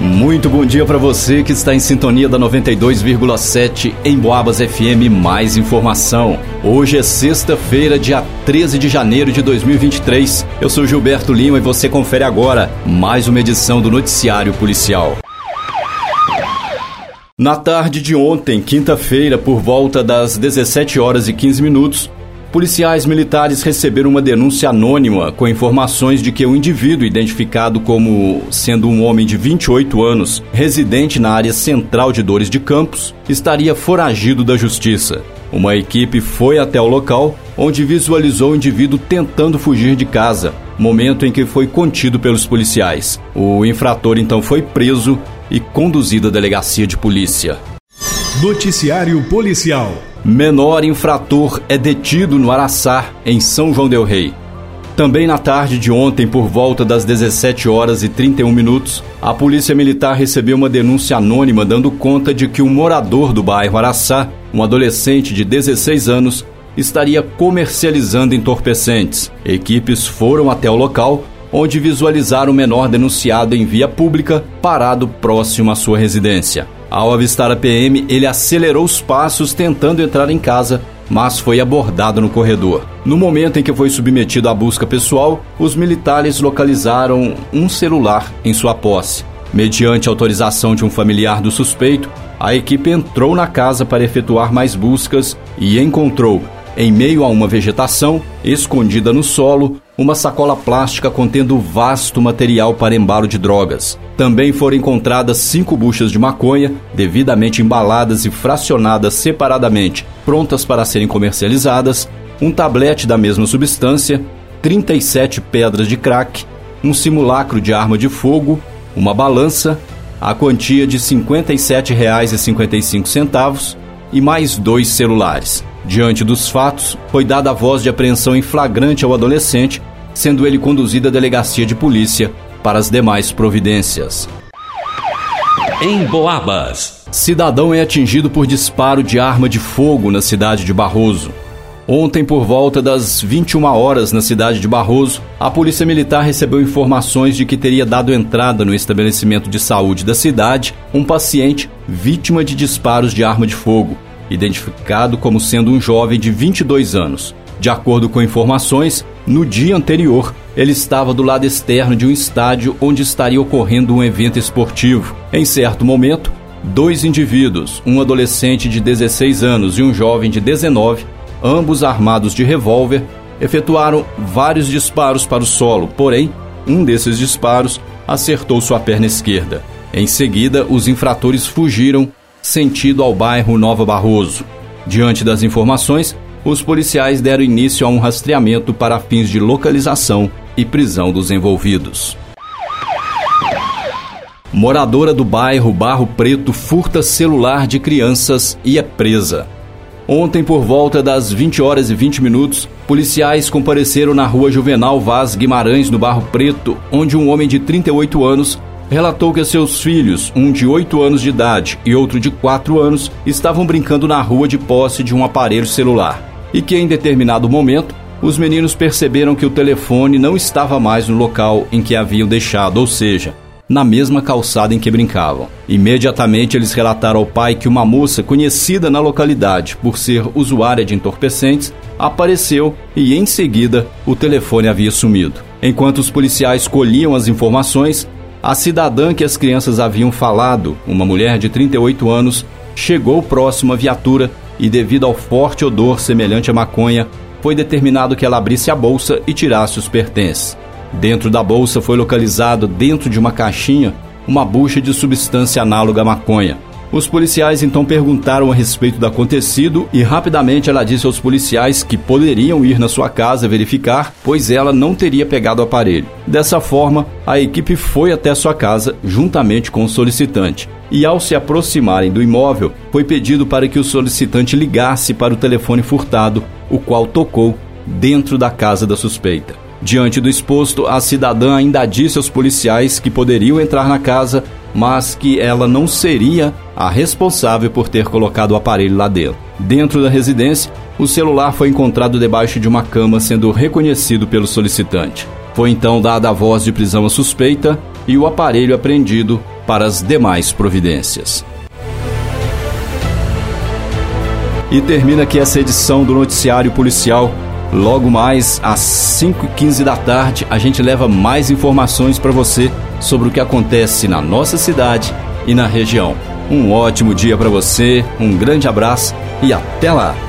Muito bom dia para você que está em sintonia da 92,7 em Boabas FM. Mais informação. Hoje é sexta-feira, dia 13 de janeiro de 2023. Eu sou Gilberto Lima e você confere agora mais uma edição do Noticiário Policial. Na tarde de ontem, quinta-feira, por volta das 17 horas e 15 minutos, Policiais militares receberam uma denúncia anônima com informações de que o indivíduo, identificado como sendo um homem de 28 anos, residente na área central de Dores de Campos, estaria foragido da justiça. Uma equipe foi até o local, onde visualizou o indivíduo tentando fugir de casa, momento em que foi contido pelos policiais. O infrator então foi preso e conduzido à delegacia de polícia. Noticiário Policial Menor infrator é detido no Araçá, em São João Del Rei. Também na tarde de ontem, por volta das 17 horas e 31 minutos, a Polícia Militar recebeu uma denúncia anônima dando conta de que um morador do bairro Araçá, um adolescente de 16 anos, estaria comercializando entorpecentes. Equipes foram até o local, onde visualizaram o menor denunciado em via pública, parado próximo à sua residência. Ao avistar a PM, ele acelerou os passos tentando entrar em casa, mas foi abordado no corredor. No momento em que foi submetido à busca pessoal, os militares localizaram um celular em sua posse. Mediante autorização de um familiar do suspeito, a equipe entrou na casa para efetuar mais buscas e encontrou, em meio a uma vegetação, escondida no solo, uma sacola plástica contendo vasto material para embalo de drogas. Também foram encontradas cinco buchas de maconha, devidamente embaladas e fracionadas separadamente, prontas para serem comercializadas, um tablete da mesma substância, 37 pedras de crack, um simulacro de arma de fogo, uma balança, a quantia de R$ 57,55 e mais dois celulares. Diante dos fatos, foi dada a voz de apreensão em flagrante ao adolescente, sendo ele conduzido à delegacia de polícia para as demais providências. Em Boabas. Cidadão é atingido por disparo de arma de fogo na cidade de Barroso. Ontem, por volta das 21 horas na cidade de Barroso, a Polícia Militar recebeu informações de que teria dado entrada no estabelecimento de saúde da cidade um paciente vítima de disparos de arma de fogo identificado como sendo um jovem de 22 anos. De acordo com informações, no dia anterior, ele estava do lado externo de um estádio onde estaria ocorrendo um evento esportivo. Em certo momento, dois indivíduos, um adolescente de 16 anos e um jovem de 19, ambos armados de revólver, efetuaram vários disparos para o solo, porém, um desses disparos acertou sua perna esquerda. Em seguida, os infratores fugiram sentido ao bairro Nova Barroso. Diante das informações, os policiais deram início a um rastreamento para fins de localização e prisão dos envolvidos. Moradora do bairro Barro Preto furta celular de crianças e é presa. Ontem, por volta das 20 horas e 20 minutos, policiais compareceram na rua Juvenal Vaz Guimarães, no Barro Preto, onde um homem de 38 anos relatou que seus filhos, um de 8 anos de idade e outro de 4 anos, estavam brincando na rua de posse de um aparelho celular e que em determinado momento os meninos perceberam que o telefone não estava mais no local em que haviam deixado, ou seja, na mesma calçada em que brincavam. Imediatamente eles relataram ao pai que uma moça conhecida na localidade por ser usuária de entorpecentes apareceu e em seguida o telefone havia sumido. Enquanto os policiais colhiam as informações, a cidadã que as crianças haviam falado, uma mulher de 38 anos, chegou próximo à viatura e, devido ao forte odor semelhante à maconha, foi determinado que ela abrisse a bolsa e tirasse os pertences. Dentro da bolsa foi localizado, dentro de uma caixinha, uma bucha de substância análoga à maconha. Os policiais então perguntaram a respeito do acontecido e rapidamente ela disse aos policiais que poderiam ir na sua casa verificar, pois ela não teria pegado o aparelho. Dessa forma, a equipe foi até sua casa juntamente com o solicitante. E ao se aproximarem do imóvel, foi pedido para que o solicitante ligasse para o telefone furtado, o qual tocou dentro da casa da suspeita. Diante do exposto, a cidadã ainda disse aos policiais que poderiam entrar na casa mas que ela não seria a responsável por ter colocado o aparelho lá dentro. Dentro da residência, o celular foi encontrado debaixo de uma cama, sendo reconhecido pelo solicitante. Foi então dada a voz de prisão à suspeita e o aparelho apreendido para as demais providências. E termina aqui essa edição do Noticiário Policial. Logo mais às 5h15 da tarde, a gente leva mais informações para você sobre o que acontece na nossa cidade e na região. Um ótimo dia para você, um grande abraço e até lá!